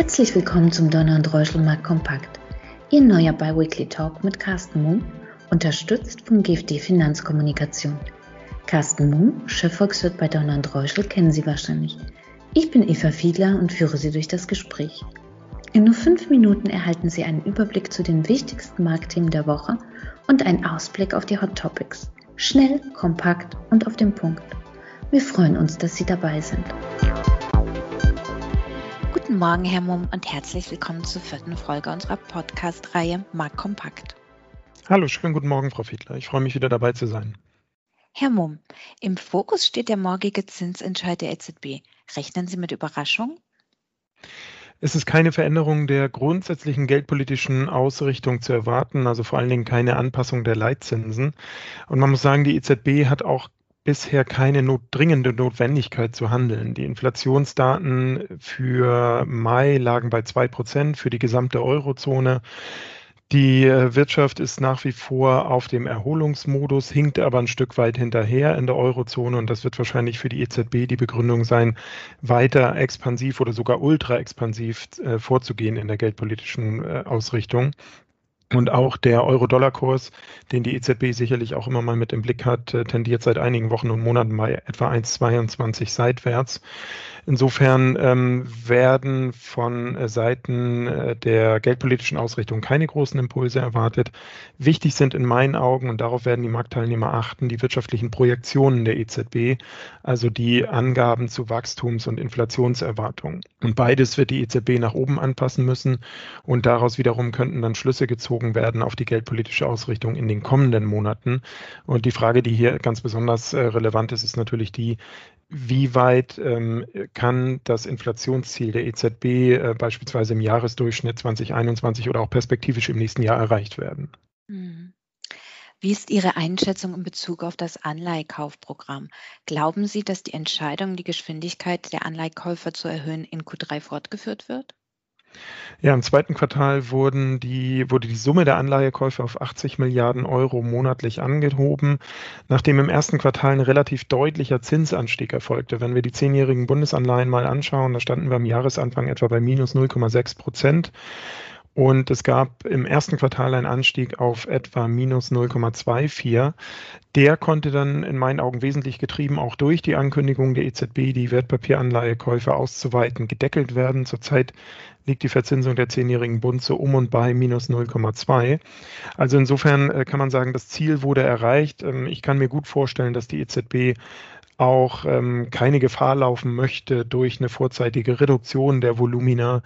Herzlich willkommen zum Donner und Reuschelmarkt Kompakt. Ihr neuer Biweekly Talk mit Carsten Mumm, unterstützt vom GFD Finanzkommunikation. Carsten Mumm, Chefvolkswirt bei Donner und Reuschel, kennen Sie wahrscheinlich. Ich bin Eva Fiedler und führe Sie durch das Gespräch. In nur fünf Minuten erhalten Sie einen Überblick zu den wichtigsten Marktthemen der Woche und einen Ausblick auf die Hot Topics. Schnell, kompakt und auf den Punkt. Wir freuen uns, dass Sie dabei sind. Guten Morgen, Herr Mumm, und herzlich willkommen zur vierten Folge unserer Podcast-Reihe Markt Kompakt. Hallo, schönen guten Morgen, Frau Fiedler. Ich freue mich wieder dabei zu sein. Herr Mumm, im Fokus steht der morgige Zinsentscheid der EZB. Rechnen Sie mit Überraschungen? Es ist keine Veränderung der grundsätzlichen geldpolitischen Ausrichtung zu erwarten, also vor allen Dingen keine Anpassung der Leitzinsen. Und man muss sagen, die EZB hat auch bisher keine not dringende Notwendigkeit zu handeln. Die Inflationsdaten für Mai lagen bei zwei Prozent für die gesamte Eurozone. Die äh, Wirtschaft ist nach wie vor auf dem Erholungsmodus, hinkt aber ein Stück weit hinterher in der Eurozone und das wird wahrscheinlich für die EZB die Begründung sein, weiter expansiv oder sogar ultra expansiv äh, vorzugehen in der geldpolitischen äh, Ausrichtung. Und auch der Euro-Dollar-Kurs, den die EZB sicherlich auch immer mal mit im Blick hat, äh, tendiert seit einigen Wochen und Monaten bei etwa 1,22 seitwärts. Insofern ähm, werden von äh, Seiten äh, der geldpolitischen Ausrichtung keine großen Impulse erwartet. Wichtig sind in meinen Augen, und darauf werden die Marktteilnehmer achten, die wirtschaftlichen Projektionen der EZB, also die Angaben zu Wachstums- und Inflationserwartungen. Und beides wird die EZB nach oben anpassen müssen und daraus wiederum könnten dann Schlüsse gezogen werden auf die geldpolitische Ausrichtung in den kommenden Monaten. Und die Frage, die hier ganz besonders äh, relevant ist, ist natürlich die, wie weit ähm, kann das Inflationsziel der EZB äh, beispielsweise im Jahresdurchschnitt 2021 oder auch perspektivisch im nächsten Jahr erreicht werden? Hm. Wie ist Ihre Einschätzung in Bezug auf das Anleihekaufprogramm? Glauben Sie, dass die Entscheidung, die Geschwindigkeit der Anleihkäufer zu erhöhen, in Q3 fortgeführt wird? Ja, im zweiten Quartal wurden die, wurde die Summe der Anleihekäufe auf 80 Milliarden Euro monatlich angehoben, nachdem im ersten Quartal ein relativ deutlicher Zinsanstieg erfolgte. Wenn wir die zehnjährigen Bundesanleihen mal anschauen, da standen wir am Jahresanfang etwa bei minus 0,6 Prozent. Und es gab im ersten Quartal einen Anstieg auf etwa minus 0,24. Der konnte dann in meinen Augen wesentlich getrieben auch durch die Ankündigung der EZB, die Wertpapieranleihekäufe auszuweiten, gedeckelt werden. Zurzeit liegt die Verzinsung der zehnjährigen Bund so um und bei minus 0,2. Also insofern äh, kann man sagen, das Ziel wurde erreicht. Ähm, ich kann mir gut vorstellen, dass die EZB auch ähm, keine Gefahr laufen möchte, durch eine vorzeitige Reduktion der Volumina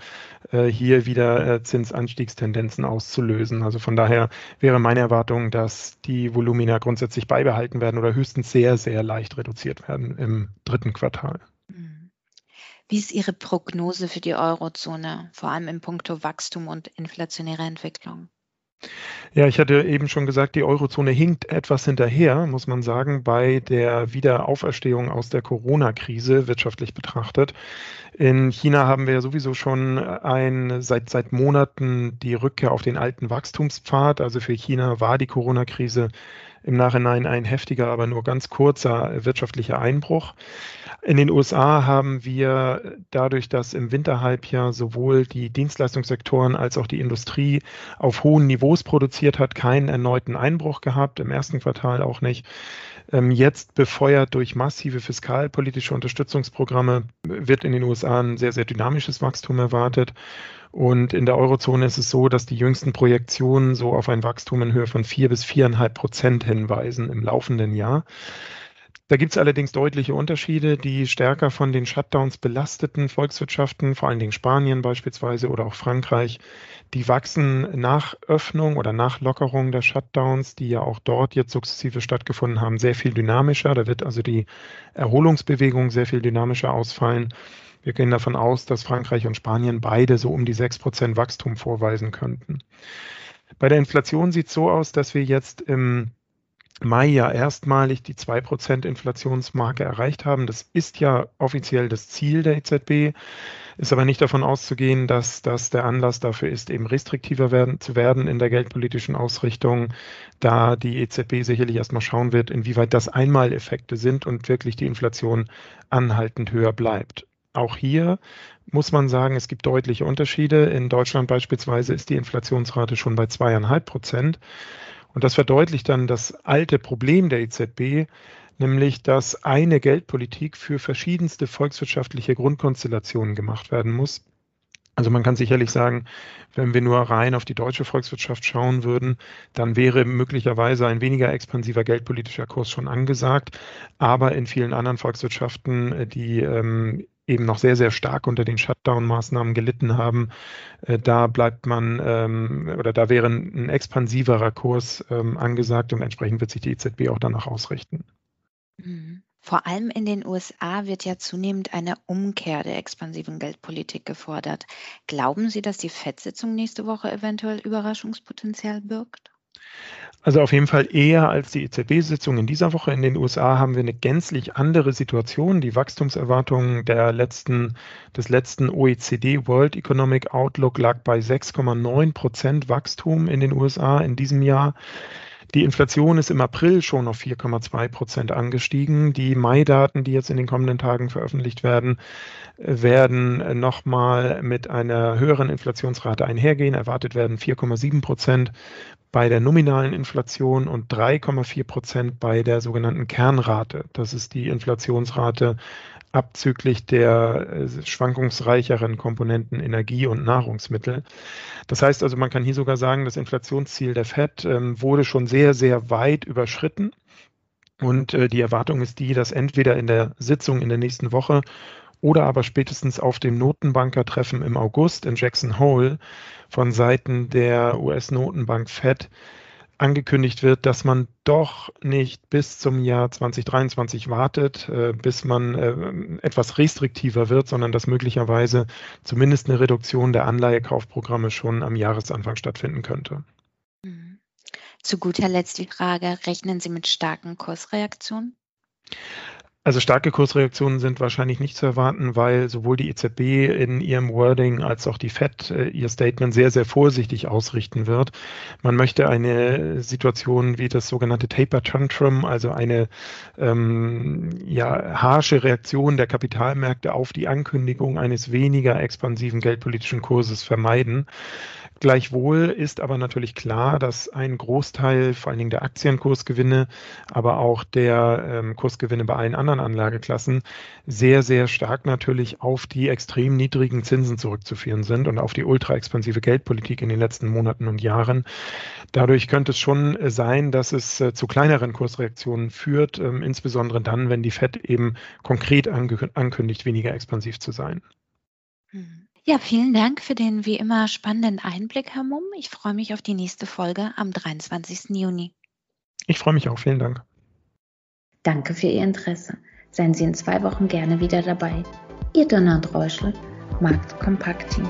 äh, hier wieder äh, Zinsanstiegstendenzen auszulösen. Also von daher wäre meine Erwartung, dass die Volumina grundsätzlich beibehalten werden oder höchstens sehr, sehr leicht reduziert werden im dritten Quartal. Mhm. Wie ist Ihre Prognose für die Eurozone, vor allem in puncto Wachstum und inflationäre Entwicklung? Ja, ich hatte eben schon gesagt, die Eurozone hinkt etwas hinterher, muss man sagen, bei der Wiederauferstehung aus der Corona-Krise wirtschaftlich betrachtet. In China haben wir ja sowieso schon ein, seit, seit Monaten die Rückkehr auf den alten Wachstumspfad. Also für China war die Corona-Krise im Nachhinein ein heftiger, aber nur ganz kurzer wirtschaftlicher Einbruch. In den USA haben wir dadurch, dass im Winterhalbjahr sowohl die Dienstleistungssektoren als auch die Industrie auf hohen Niveaus produziert hat, keinen erneuten Einbruch gehabt, im ersten Quartal auch nicht. Ähm, jetzt befeuert durch massive fiskalpolitische Unterstützungsprogramme wird in den USA ein sehr, sehr dynamisches Wachstum erwartet. Und in der Eurozone ist es so, dass die jüngsten Projektionen so auf ein Wachstum in Höhe von vier bis viereinhalb Prozent hinweisen im laufenden Jahr. Da gibt es allerdings deutliche Unterschiede. Die stärker von den Shutdowns belasteten Volkswirtschaften, vor allen Dingen Spanien beispielsweise oder auch Frankreich, die wachsen nach Öffnung oder nach Lockerung der Shutdowns, die ja auch dort jetzt sukzessive stattgefunden haben, sehr viel dynamischer. Da wird also die Erholungsbewegung sehr viel dynamischer ausfallen. Wir gehen davon aus, dass Frankreich und Spanien beide so um die 6% Wachstum vorweisen könnten. Bei der Inflation sieht es so aus, dass wir jetzt im Mai ja erstmalig die 2% Inflationsmarke erreicht haben. Das ist ja offiziell das Ziel der EZB, ist aber nicht davon auszugehen, dass das der Anlass dafür ist, eben restriktiver werden, zu werden in der geldpolitischen Ausrichtung, da die EZB sicherlich erstmal schauen wird, inwieweit das Einmaleffekte sind und wirklich die Inflation anhaltend höher bleibt. Auch hier muss man sagen, es gibt deutliche Unterschiede. In Deutschland beispielsweise ist die Inflationsrate schon bei zweieinhalb Prozent. Und das verdeutlicht dann das alte Problem der EZB, nämlich dass eine Geldpolitik für verschiedenste volkswirtschaftliche Grundkonstellationen gemacht werden muss. Also man kann sicherlich sagen, wenn wir nur rein auf die deutsche Volkswirtschaft schauen würden, dann wäre möglicherweise ein weniger expansiver geldpolitischer Kurs schon angesagt. Aber in vielen anderen Volkswirtschaften, die ähm, eben noch sehr, sehr stark unter den Shutdown-Maßnahmen gelitten haben, äh, da bleibt man ähm, oder da wäre ein, expansiverer Kurs ähm, angesagt und entsprechend wird sich die EZB auch danach ausrichten. Mhm. Vor allem in den USA wird ja zunehmend eine Umkehr der expansiven Geldpolitik gefordert. Glauben Sie, dass die FED-Sitzung nächste Woche eventuell Überraschungspotenzial birgt? Also auf jeden Fall eher als die EZB-Sitzung in dieser Woche in den USA haben wir eine gänzlich andere Situation. Die Wachstumserwartungen der letzten, des letzten OECD World Economic Outlook lag bei 6,9 Prozent Wachstum in den USA in diesem Jahr. Die Inflation ist im April schon auf 4,2 Prozent angestiegen. Die Mai-Daten, die jetzt in den kommenden Tagen veröffentlicht werden, werden nochmal mit einer höheren Inflationsrate einhergehen. Erwartet werden 4,7 Prozent bei der nominalen Inflation und 3,4 Prozent bei der sogenannten Kernrate. Das ist die Inflationsrate abzüglich der äh, schwankungsreicheren Komponenten Energie und Nahrungsmittel. Das heißt also, man kann hier sogar sagen, das Inflationsziel der FED ähm, wurde schon sehr, sehr weit überschritten. Und äh, die Erwartung ist die, dass entweder in der Sitzung in der nächsten Woche oder aber spätestens auf dem Notenbankertreffen im August in Jackson Hole von Seiten der US-Notenbank Fed angekündigt wird, dass man doch nicht bis zum Jahr 2023 wartet, äh, bis man äh, etwas restriktiver wird, sondern dass möglicherweise zumindest eine Reduktion der Anleihekaufprogramme schon am Jahresanfang stattfinden könnte. Mhm. Zu guter Letzt die Frage, rechnen Sie mit starken Kursreaktionen? Also starke Kursreaktionen sind wahrscheinlich nicht zu erwarten, weil sowohl die EZB in ihrem Wording als auch die Fed äh, ihr Statement sehr, sehr vorsichtig ausrichten wird. Man möchte eine Situation wie das sogenannte Taper Tantrum, also eine ähm, ja, harsche Reaktion der Kapitalmärkte auf die Ankündigung eines weniger expansiven geldpolitischen Kurses vermeiden. Gleichwohl ist aber natürlich klar, dass ein Großteil vor allen Dingen der Aktienkursgewinne, aber auch der ähm, Kursgewinne bei allen anderen Anlageklassen sehr, sehr stark natürlich auf die extrem niedrigen Zinsen zurückzuführen sind und auf die ultra expansive Geldpolitik in den letzten Monaten und Jahren. Dadurch könnte es schon sein, dass es äh, zu kleineren Kursreaktionen führt, ähm, insbesondere dann, wenn die Fed eben konkret ankündigt, weniger expansiv zu sein. Mhm. Ja, vielen Dank für den wie immer spannenden Einblick, Herr Mumm. Ich freue mich auf die nächste Folge am 23. Juni. Ich freue mich auch. Vielen Dank. Danke für Ihr Interesse. Seien Sie in zwei Wochen gerne wieder dabei. Ihr Donald Reuschel, Markt Kompakt Team.